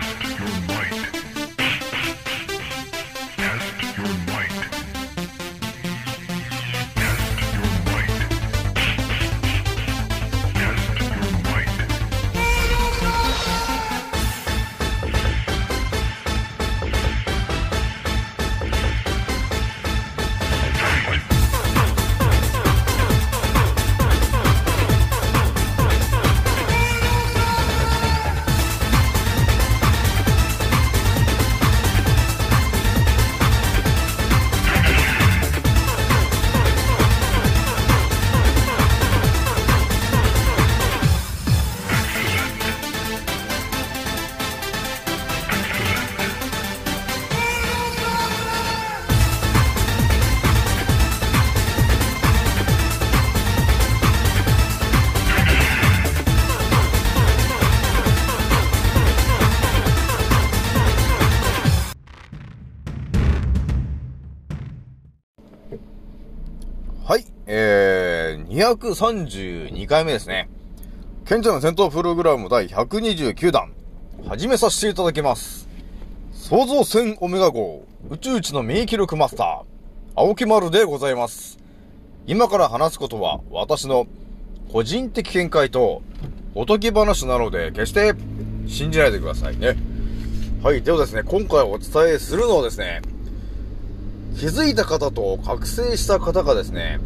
Test your might. 232回目ですね。賢者の戦闘プログラム第129弾、始めさせていただきます。創造戦オメガ号、宇宙一の免疫力マスター、青木丸でございます。今から話すことは、私の個人的見解と、おとぎ話なので、決して信じないでくださいね。はい、ではですね、今回お伝えするのはですね、気づいた方と覚醒した方がですね、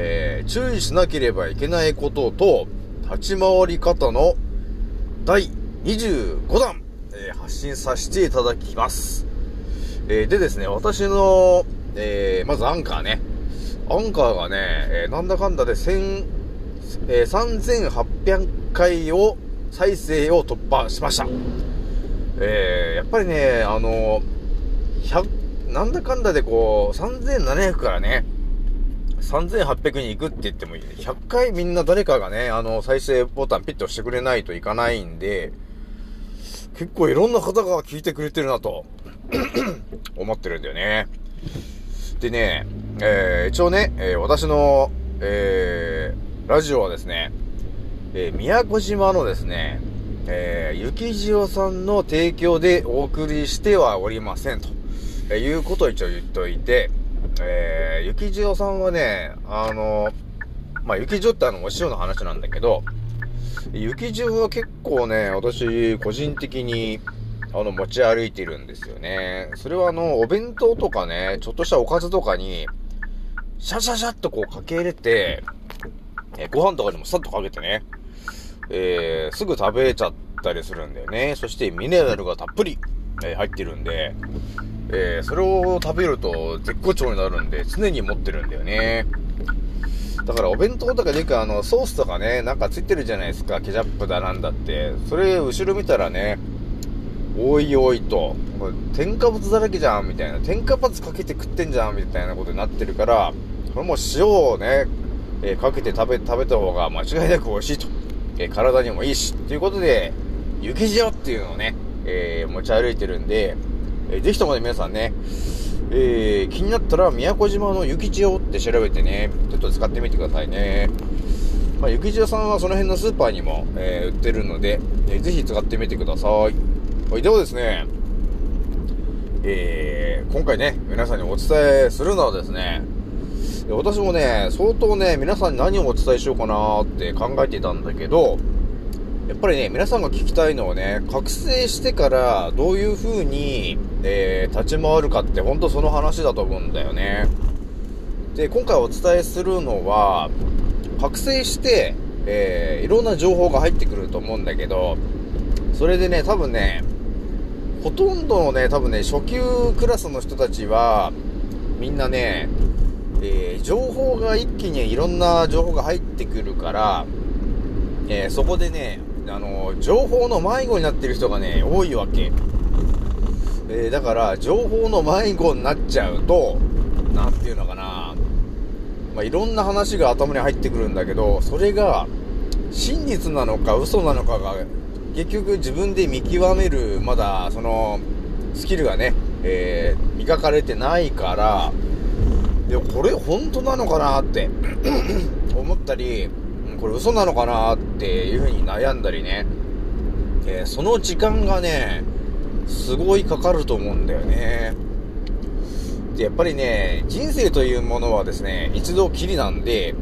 えー注意しなければいけないことと、立ち回り方の第25弾、えー発信させていただきます。えーでですね、私の、えまずアンカーね。アンカーがね、えなんだかんだで1000、え3800回を、再生を突破しました。えーやっぱりね、あの100、なんだかんだでこう、3700からね、3800に行くって言ってもいい。100回みんな誰かがね、あの、再生ボタンピッと押してくれないといかないんで、結構いろんな方が聞いてくれてるなと、思ってるんだよね。でね、えー一応ね、えー私の、えーラジオはですね、えー宮古島のですね、えー、雪塩さんの提供でお送りしてはおりませんと、えーいうことを一応言っといて、えー、雪塩さんはね、あの、まあ、雪塩ってあの、お塩の話なんだけど、雪塩は結構ね、私、個人的に、あの、持ち歩いてるんですよね。それはあの、お弁当とかね、ちょっとしたおかずとかに、シャシャシャっとこうかけ入れて、えーご飯とかにもさっとかけてね、えー、すぐ食べちゃったりするんだよね。そしてミネラルがたっぷり、えー入ってるんで、えー、それを食べると絶好調になるんで、常に持ってるんだよね。だからお弁当とかでかあの、ソースとかね、なんかついてるじゃないですか。ケチャップだなんだって。それ、後ろ見たらね、おいおいと、これ添加物だらけじゃん、みたいな。添加物かけて食ってんじゃん、みたいなことになってるから、これも塩をね、えーかけて食べ、食べた方が間違いなく美味しいと。えー体にもいいし、ということで、雪塩っていうのをね、えー持ち歩いてるんで、えーぜひともね、皆さんね、えー気になったら、宮古島の雪塩って調べてね、ちょっと使ってみてくださいね。まあ、雪塩さんはその辺のスーパーにも、えー売ってるので、えーぜひ使ってみてください。はい、ではですね、えー今回ね、皆さんにお伝えするのはですね、私もね、相当ね、皆さんに何をお伝えしようかなって考えてたんだけど、やっぱりね、皆さんが聞きたいのはね、覚醒してからどういう風に、えー立ち回るかって本当その話だと思うんだよね。で、今回お伝えするのは、覚醒して、えーいろんな情報が入ってくると思うんだけど、それでね、多分ね、ほとんどのね、多分ね、初級クラスの人たちは、みんなね、えー情報が一気にいろんな情報が入ってくるから、えーそこでね、あの情報の迷子になってる人がね、多いわけ。えーだから、情報の迷子になっちゃうと、なんていうのかな、まあ、いろんな話が頭に入ってくるんだけど、それが、真実なのか嘘なのかが、結局自分で見極める、まだ、その、スキルがね、えー磨かれてないから、でもこれ本当なのかなって 思ったり、これ嘘なのかなっていう風に悩んだりね、えーその時間がね、すごいかかると思うんだよね。で、やっぱりね、人生というものはですね、一度きりなんで、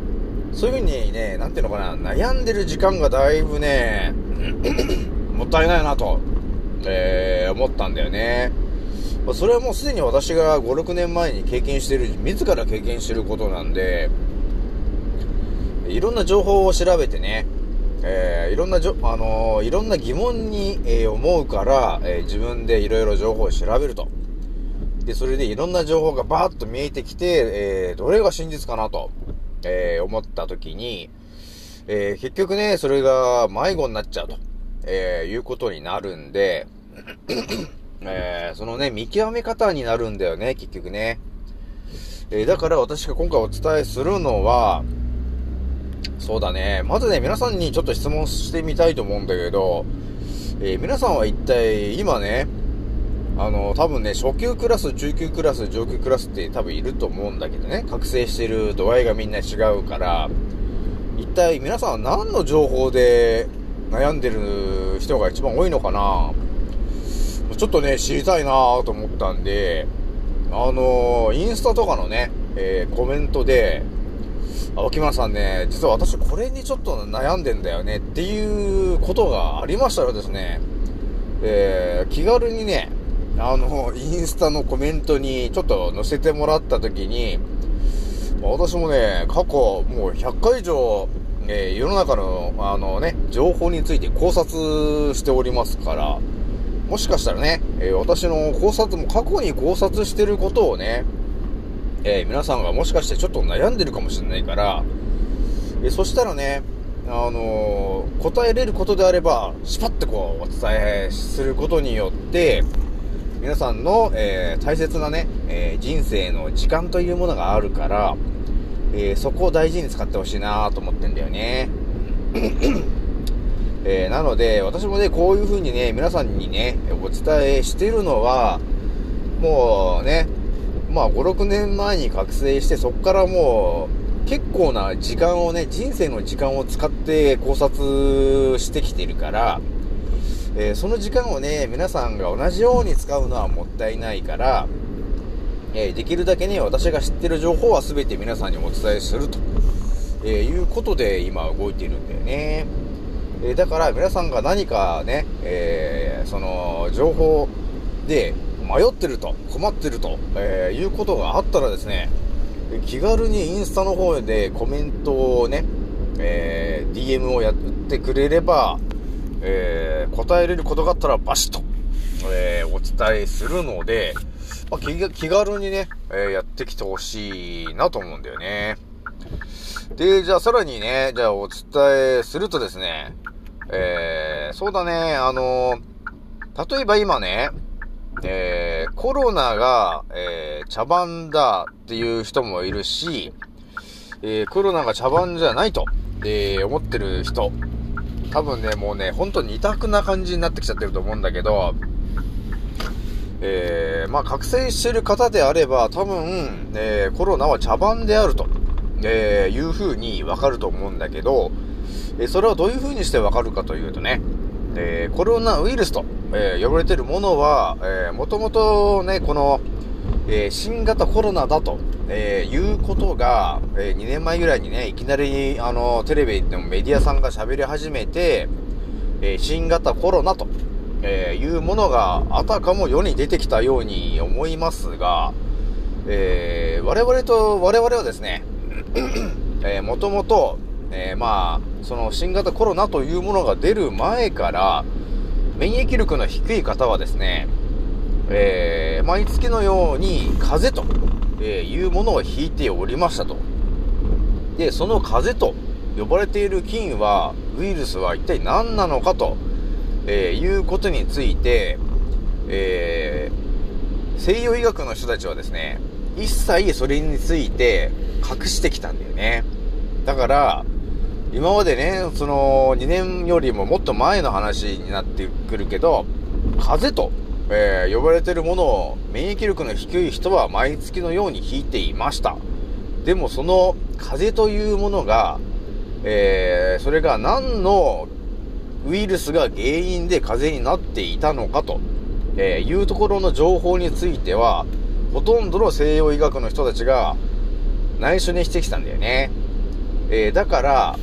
そういうふうにね、なんていうのかな、悩んでる時間がだいぶね、もったいないなと、えー、思ったんだよね。それはもうすでに私が5、6年前に経験してる、自ら経験してることなんで、いろんな情報を調べてね、えー、いろんなじょ、あのー、いろんな疑問に、えー、思うから、え自分でいろいろ情報を調べると。で、それでいろんな情報がバーッと見えてきて、えどれが真実かなと、え思った時に、え結局ね、それが迷子になっちゃうと、えいうことになるんで、えそのね、見極め方になるんだよね、結局ね。えだから私が今回お伝えするのは、そうだね。まずね、皆さんにちょっと質問してみたいと思うんだけど、えー、皆さんは一体今ね、あの、多分ね、初級クラス、中級クラス、上級クラスって多分いると思うんだけどね、覚醒してる度合いがみんな違うから、一体皆さんは何の情報で悩んでる人が一番多いのかな？ちょっとね、知りたいなと思ったんで、あのインスタとかのね、えー、コメントで、沖村さんね、実は私これにちょっと悩んでんだよねっていうことがありましたらですね、えー、気軽にね、あの、インスタのコメントにちょっと載せてもらった時に、私もね、過去もう100回以上、えー、世の中の、あのね、情報について考察しておりますから、もしかしたらね、えー、私の考察も過去に考察してることをね、えー、皆さんがもしかしてちょっと悩んでるかもしれないから、えー、そしたらね、あのー、答えれることであれば、スパッてこう、お伝えすることによって、皆さんの、え大切なね、え人生の時間というものがあるから、えそこを大事に使ってほしいなと思ってんだよね。えなので、私もね、こういう風にね、皆さんにね、お伝えしてるのは、もうね、まあ、5、6年前に覚醒して、そこからもう、結構な時間をね、人生の時間を使って考察してきてるから、えー、その時間をね、皆さんが同じように使うのはもったいないから、えー、できるだけね、私が知ってる情報は全て皆さんにお伝えすると、えー、いうことで今動いてるんだよね。えだから皆さんが何かね、えその情報で迷ってると、困ってると、えいうことがあったらですね、気軽にインスタの方でコメントをね、え DM をやってくれれば、えー、答えれることがあったらバシッと、えー、お伝えするので、まあ、気気軽にね、え、やってきてほしいなと思うんだよね。で、じゃあさらにね、じゃあお伝えするとですね、え、そうだね、あの例えば今ね、えー、コロナが、えー、茶番だっていう人もいるし、えー、コロナが茶番じゃないと、え、思ってる人、多分ね、もうね、ほんと二択な感じになってきちゃってると思うんだけど、え、まあ、覚醒してる方であれば、多分、え、コロナは茶番であると、え、いう風にわかると思うんだけど、え、それはどういう風にしてわかるかというとね、えー、コロナウイルスと、えー、呼ばれているものは、えー、もともとね、この、えー、新型コロナだと、え、いうことが、え、2年前ぐらいにね、いきなり、あの、テレビでもメディアさんが喋り始めて、え、新型コロナと、え、いうものがあたかも世に出てきたように思いますが、え、我々と、我々はですね、え、もともと、えー、まあ、その新型コロナというものが出る前から、免疫力の低い方はですね、えー、毎月のように風邪と、え、いうものを引いておりましたと。で、その風邪と呼ばれている菌は、ウイルスは一体何なのかと、えー、いうことについて、えー、西洋医学の人たちはですね、一切それについて隠してきたんだよね。だから、今までね、その2年よりももっと前の話になってくるけど、風邪と、えー、呼ばれてるものを免疫力の低い人は毎月のように引いていました。でもその風邪というものが、えー、それが何のウイルスが原因で風邪になっていたのかとえーいうところの情報については、ほとんどの西洋医学の人たちが内緒にしてきたんだよね。えーだから、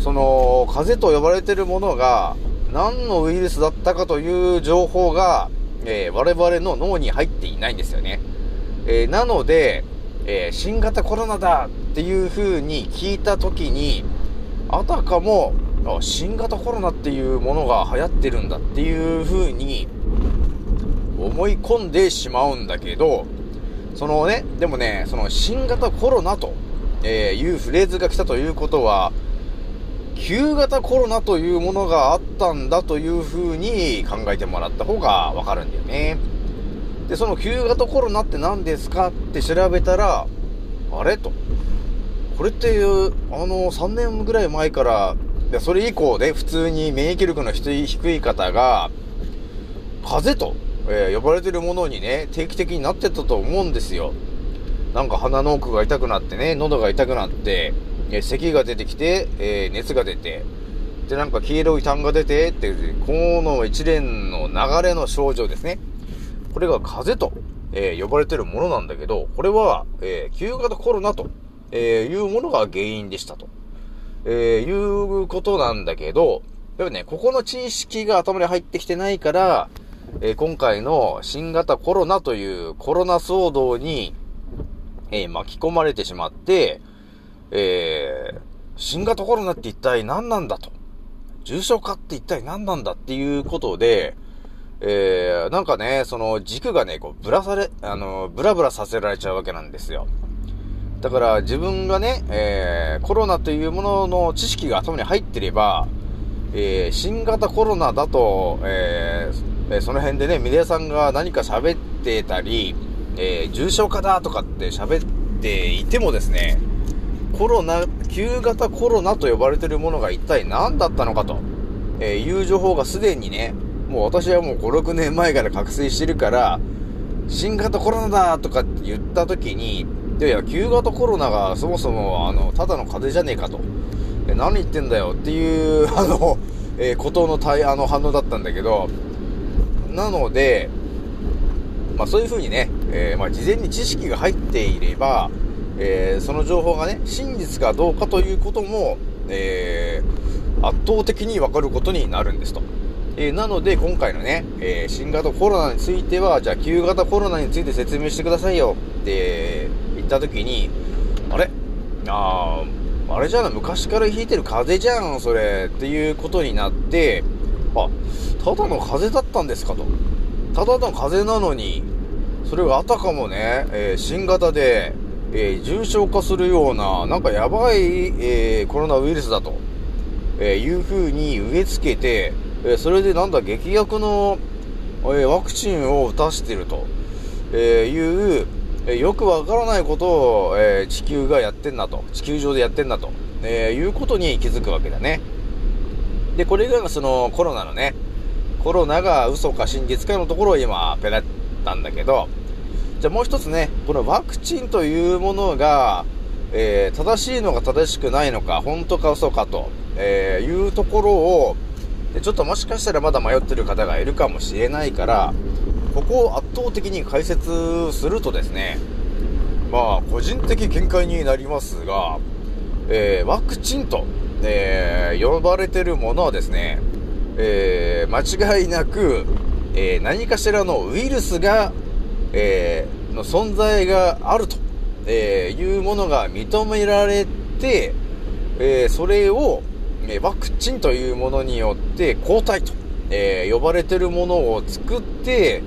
その、風邪と呼ばれてるものが何のウイルスだったかという情報が、えー我々の脳に入っていないんですよね。えーなので、えー新型コロナだっていう風に聞いた時に、あたかも、新型コロナっていうものが流行ってるんだっていう風に思い込んでしまうんだけど、そのね、でもね、その新型コロナと、えーいうフレーズが来たということは、旧型コロナというものがあったんだという風に考えてもらった方がわかるんだよね。で、その旧型コロナって何ですかって調べたら、あれと。これって、あの、3年ぐらい前から、でそれ以降で普通に免疫力の低い方が、風邪と、えー呼ばれてるものにね、定期的になってたと思うんですよ。なんか鼻の奥が痛くなってね、喉が痛くなって、え咳が出てきて、え熱が出て、で、なんか黄色い痰が出て、って、この一連の流れの症状ですね。これが風邪と、え呼ばれてるものなんだけど、これは、え旧型コロナと、えいうものが原因でしたと、えいうことなんだけど、やっぱね、ここの知識が頭に入ってきてないから、えー今回の新型コロナというコロナ騒動に、えー巻き込まれてしまって、えー新型コロナって一体何なんだと。重症化って一体何なんだっていうことで、えー、なんかね、その軸がね、こう、ぶらされ、あの、ブラブラさせられちゃうわけなんですよ。だから自分がね、えー、コロナというものの知識が頭に入ってれば、えー、新型コロナだと、えーその辺でね、ミレアさんが何か喋ってたり、え重症化だとかって喋っていてもですね、コロナ、旧型コロナと呼ばれてるものが一体何だったのかと、えいう情報がすでにね、もう私はもう5、6年前から覚醒してるから、新型コロナだとかって言った時に、いやいや、旧型コロナがそもそも、あの、ただの風邪じゃねえかと。え何言ってんだよ。っていう、あの、えーことの対、あの反応だったんだけど、なので、まあそういう風にね、えーまあ事前に知識が入っていれば、えーその情報がね、真実かどうかということも、えー圧倒的にわかることになるんですと。えーなので今回のね、え新型コロナについては、じゃあ旧型コロナについて説明してくださいよって言った時に、あれ？あーあれじゃない、昔から引いてる風邪じゃん、それ、っていうことになって、あ、ただの風邪だったんですかと。ただの風邪なのに、それがあたかもね、えー新型で、えー重症化するような、なんかやばい、えーコロナウイルスだと、えーいう風に植え付けて、えそれでなんだ、劇薬の、えワクチンを打たしてると、えいう、えよくわからないことを、え地球がやってんなと、地球上でやってんなと、えいうことに気づくわけだね。で、これがそのコロナのね、コロナが嘘か真実かのところを今、ペラったんだけど、じゃあもう一つね、このワクチンというものが、えー正しいのか正しくないのか、本当か嘘かと、えーいうところを、ちょっともしかしたらまだ迷ってる方がいるかもしれないから、ここを圧倒的に解説するとですね、まあ、個人的見解になりますが、えーワクチンと、えー呼ばれてるものはですね、えー間違いなく、え何かしらのウイルスが、えーの存在があると、えーいうものが認められて、えーそれを、えワクチンというものによって抗体と、え呼ばれてるものを作って、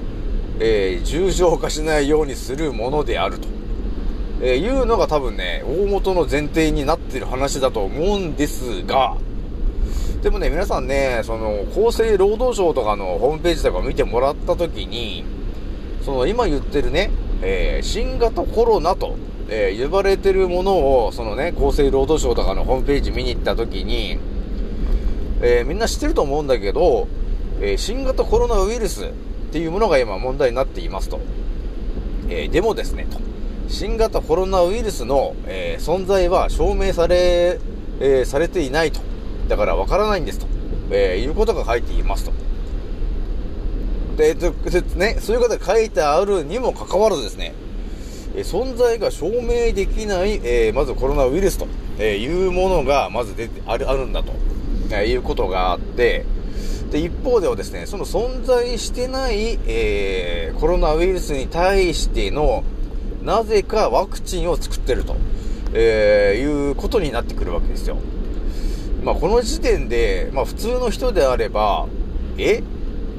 え重症化しないようにするものであると。えいうのが多分ね、大元の前提になってる話だと思うんですが、でもね、皆さんね、その、厚生労働省とかのホームページとかを見てもらったときに、その、今言ってるね、えー新型コロナと、えー呼ばれてるものを、そのね、厚生労働省とかのホームページ見に行ったときに、えーみんな知ってると思うんだけど、え新型コロナウイルスっていうものが今問題になっていますと。えでもですね、と。新型コロナウイルスの、え存在は証明され、えされていないと。だからわからないんですと。えいうことが書いていますと。で、と、ね、そういう方が書いてあるにもかかわらずですね、え存在が証明できない、えーまずコロナウイルスと、えいうものがまず出てあるあるんだと、えいうことがあって、で、一方ではですね、その存在してない、えーコロナウイルスに対しての、なぜかワクチンを作ってると、えーいうことになってくるわけですよ。まあ、この時点で、まあ、普通の人であれば、え？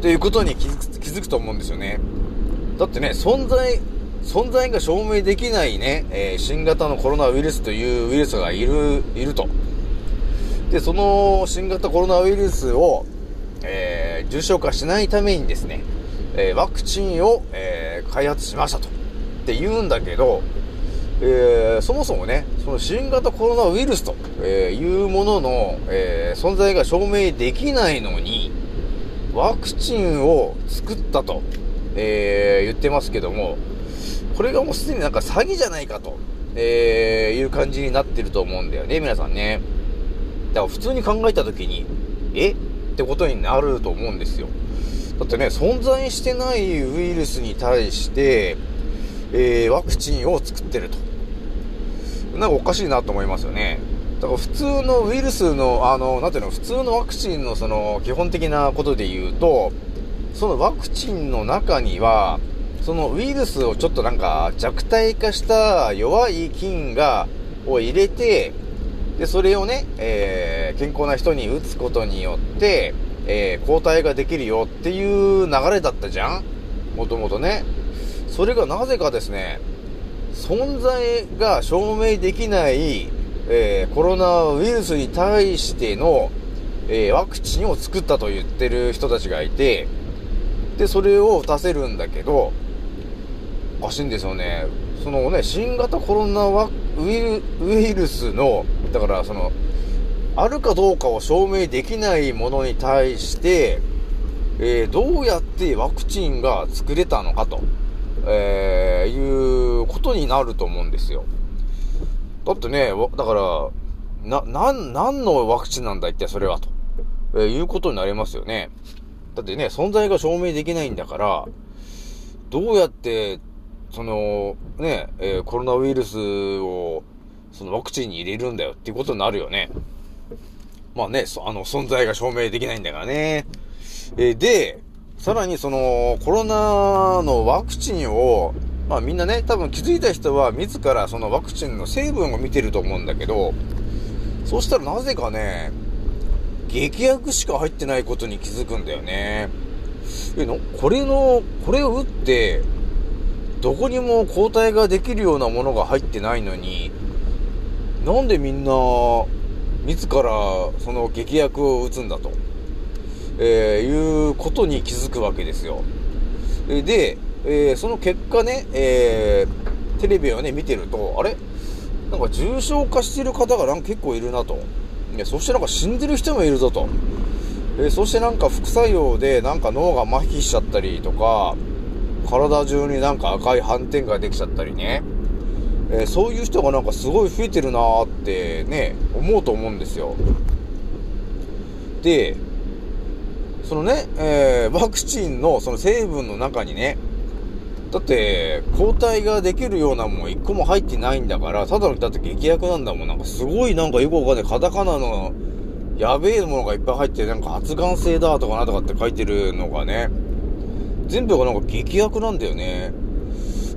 ということに気づく気づくと思うんですよね。だってね、存在、存在が証明できないね、えー新型のコロナウイルスというウイルスがいる、いると。で、その新型コロナウイルスを、えー重症化しないためにですね、えーワクチンを、えー開発しましたと。って言うんだけど、えーそもそもね、その新型コロナウイルスと、えーいうものの、えー存在が証明できないのに、ワクチンを作ったと、えー言ってますけども、これがもうすでになんか詐欺じゃないかと、えーいう感じになってると思うんだよね、皆さんね。だから普通に考えたときに、え？ってことになると思うんですよ。だってね、存在してないウイルスに対して、えーワクチンを作ってると。なんかおかしいなと思いますよね。だから普通のウイルスの、あの、なんていうの、普通のワクチンのその基本的なことで言うと、そのワクチンの中には、そのウイルスをちょっとなんか弱体化した弱い菌が、を入れて、で、それをね、えー健康な人に打つことによって、えー抗体ができるよっていう流れだったじゃんもともとね。それがなぜかですね、存在が証明できない、えーコロナウイルスに対しての、えーワクチンを作ったと言ってる人たちがいて、で、それを打たせるんだけど、おかしいんですよね。そのね、新型コロナワウイルスの、だからその、あるかどうかを証明できないものに対して、えーどうやってワクチンが作れたのかと、えーいうことになると思うんですよ。だってね、だから、な、なん、何のワクチンなんだ一体それはと、えーいうことになりますよね。だってね、存在が証明できないんだから、どうやって、その、ね、えーコロナウイルスを、そのワクチンに入れるんだよっていうことになるよね。まあね、そあの、存在が証明できないんだからね。えーで、さらにその、コロナのワクチンを、まあみんなね、多分気づいた人は自らそのワクチンの成分を見てると思うんだけど、そうしたらなぜかね、劇薬しか入ってないことに気づくんだよね。え、の、これの、これを打って、どこにも抗体ができるようなものが入ってないのに、なんでみんな、自らその劇薬を打つんだと、えーいうことに気づくわけですよ。で、えーその結果ね、えーテレビをね、見てると、あれ？なんか重症化してる方がなんか結構いるなと。いや、そしてなんか死んでる人もいるぞと。えそしてなんか副作用でなんか脳が麻痺しちゃったりとか、体中になんか赤い斑点ができちゃったりね。えーそういう人がなんかすごい増えてるなーってね、思うと思うんですよ。で、そのね、えーワクチンのその成分の中にね、だって、抗体ができるようなもん一個も入ってないんだから、ただの、だって劇薬なんだもん。なんかすごいなんかよくわかんない、カタカナの、やべえものがいっぱい入って、なんか発がん性だとかなとかって書いてるのがね、全部がなんか劇薬なんだよね。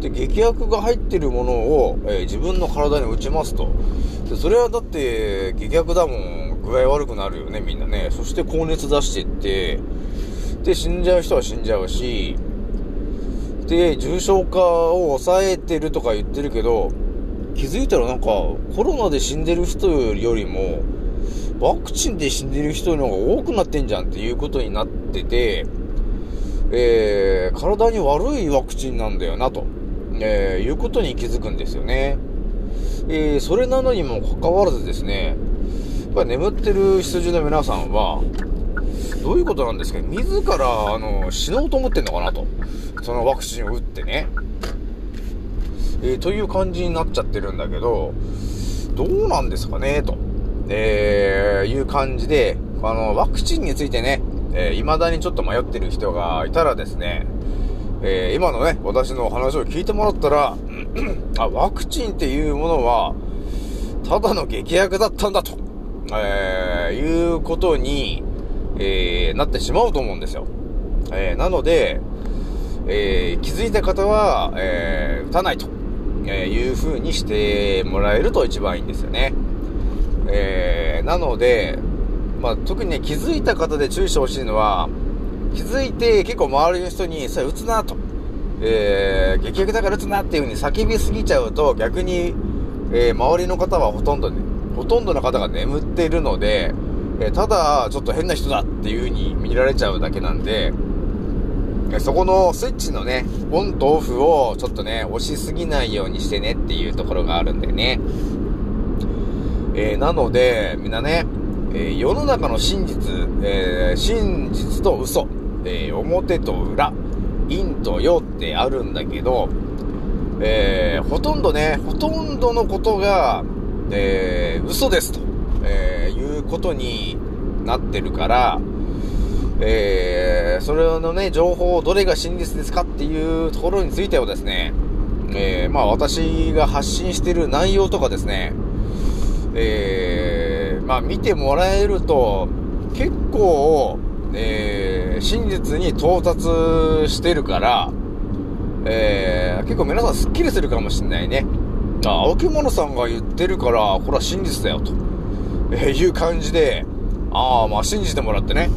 で、劇薬が入ってるものを、えー自分の体に打ちますと。で、それはだって、劇薬だもん、具合悪くなるよね、みんなね。そして高熱出してって、で、死んじゃう人は死んじゃうし、で、重症化を抑えてるとか言ってるけど、気づいたらなんか、コロナで死んでる人よりも、ワクチンで死んでる人の方が多くなってんじゃんっていうことになってて、えー、体に悪いワクチンなんだよなと、えー、いうことに気づくんですよね。えー、それなのにもかかわらずですね、やっぱ眠ってる羊の皆さんは、どういうことなんですか自ら、あの、死のうと思ってんのかなと。そのワクチンを打ってね。えーという感じになっちゃってるんだけど、どうなんですかねと、えーいう感じで、あの、ワクチンについてね、えー、未だにちょっと迷ってる人がいたらですね、えー、今のね、私の話を聞いてもらったら、あ、ワクチンっていうものは、ただの劇薬だったんだと、えー、いうことに、えー、なってしまうと思うんですよ。えー、なので、えー、気づいた方は、え、打たないと、えいう風にしてもらえると一番いいんですよね。え、なので、まあ、特にね、気づいた方で注意してほしいのは、気づいて結構周りの人に、それ打つなと、えー、激薬だから打つなっていう風に叫びすぎちゃうと、逆に、え、周りの方はほとんどね、ほとんどの方が眠っているので、え、ただ、ちょっと変な人だっていう風に見られちゃうだけなんで、そこのスイッチのね、オンとオフをちょっとね、押しすぎないようにしてねっていうところがあるんでね。えー、なので、みんなね、えー、世の中の真実、えー、真実と嘘、え表と裏、陰と陽ってあるんだけど、えほとんどね、ほとんどのことが、え嘘ですと、えーいうことになってるから、えー、それのね、情報を、どれが真実ですかっていうところについてはですね、えー、まあ私が発信してる内容とかですね、えー、まあ見てもらえると、結構、えー、真実に到達してるから、えー、結構皆さんスッキリするかもしんないね。あ、青木物さんが言ってるから、これは真実だよ、と、え いう感じで、ああ、まあ信じてもらってね、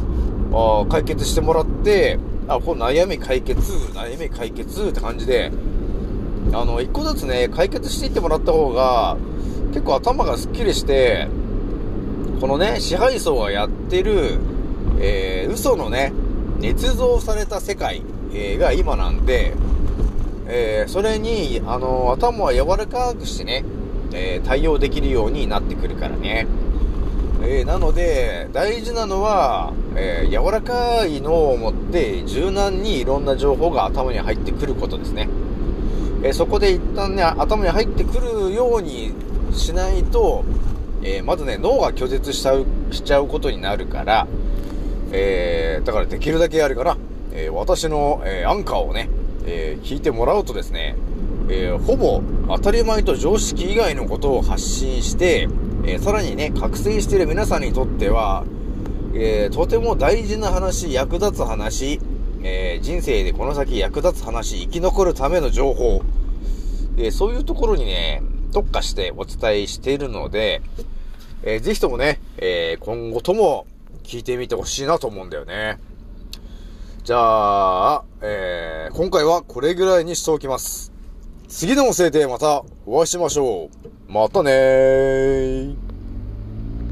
あ解決してもらって、あ、この悩み解決、悩み解決って感じで、あの、一個ずつね、解決していってもらった方が、結構頭がスッキリして、このね、支配層がやってる、えー、嘘のね、捏造された世界、えー、が今なんで、えー、それに、あの、頭は柔らかくしてね、え、対応できるようになってくるからね。えー、なので、大事なのは、えー、柔らかい脳を持って柔軟にいろんな情報が頭に入ってくることですね。えー、そこで一旦ね、頭に入ってくるようにしないと、えまずね、脳が拒絶しちゃう、しちゃうことになるから、えだからできるだけやるから、え私の、えアンカーをね、え聞いてもらうとですね、えほぼ当たり前と常識以外のことを発信して、えー、さらにね、覚醒している皆さんにとっては、えー、とても大事な話、役立つ話、えー、人生でこの先役立つ話、生き残るための情報、えそういうところにね、特化してお伝えしているので、えー、ぜひともね、え今後とも聞いてみてほしいなと思うんだよね。じゃあ、え今回はこれぐらいにしておきます。次の音声でまたお会いしましょう。またねー。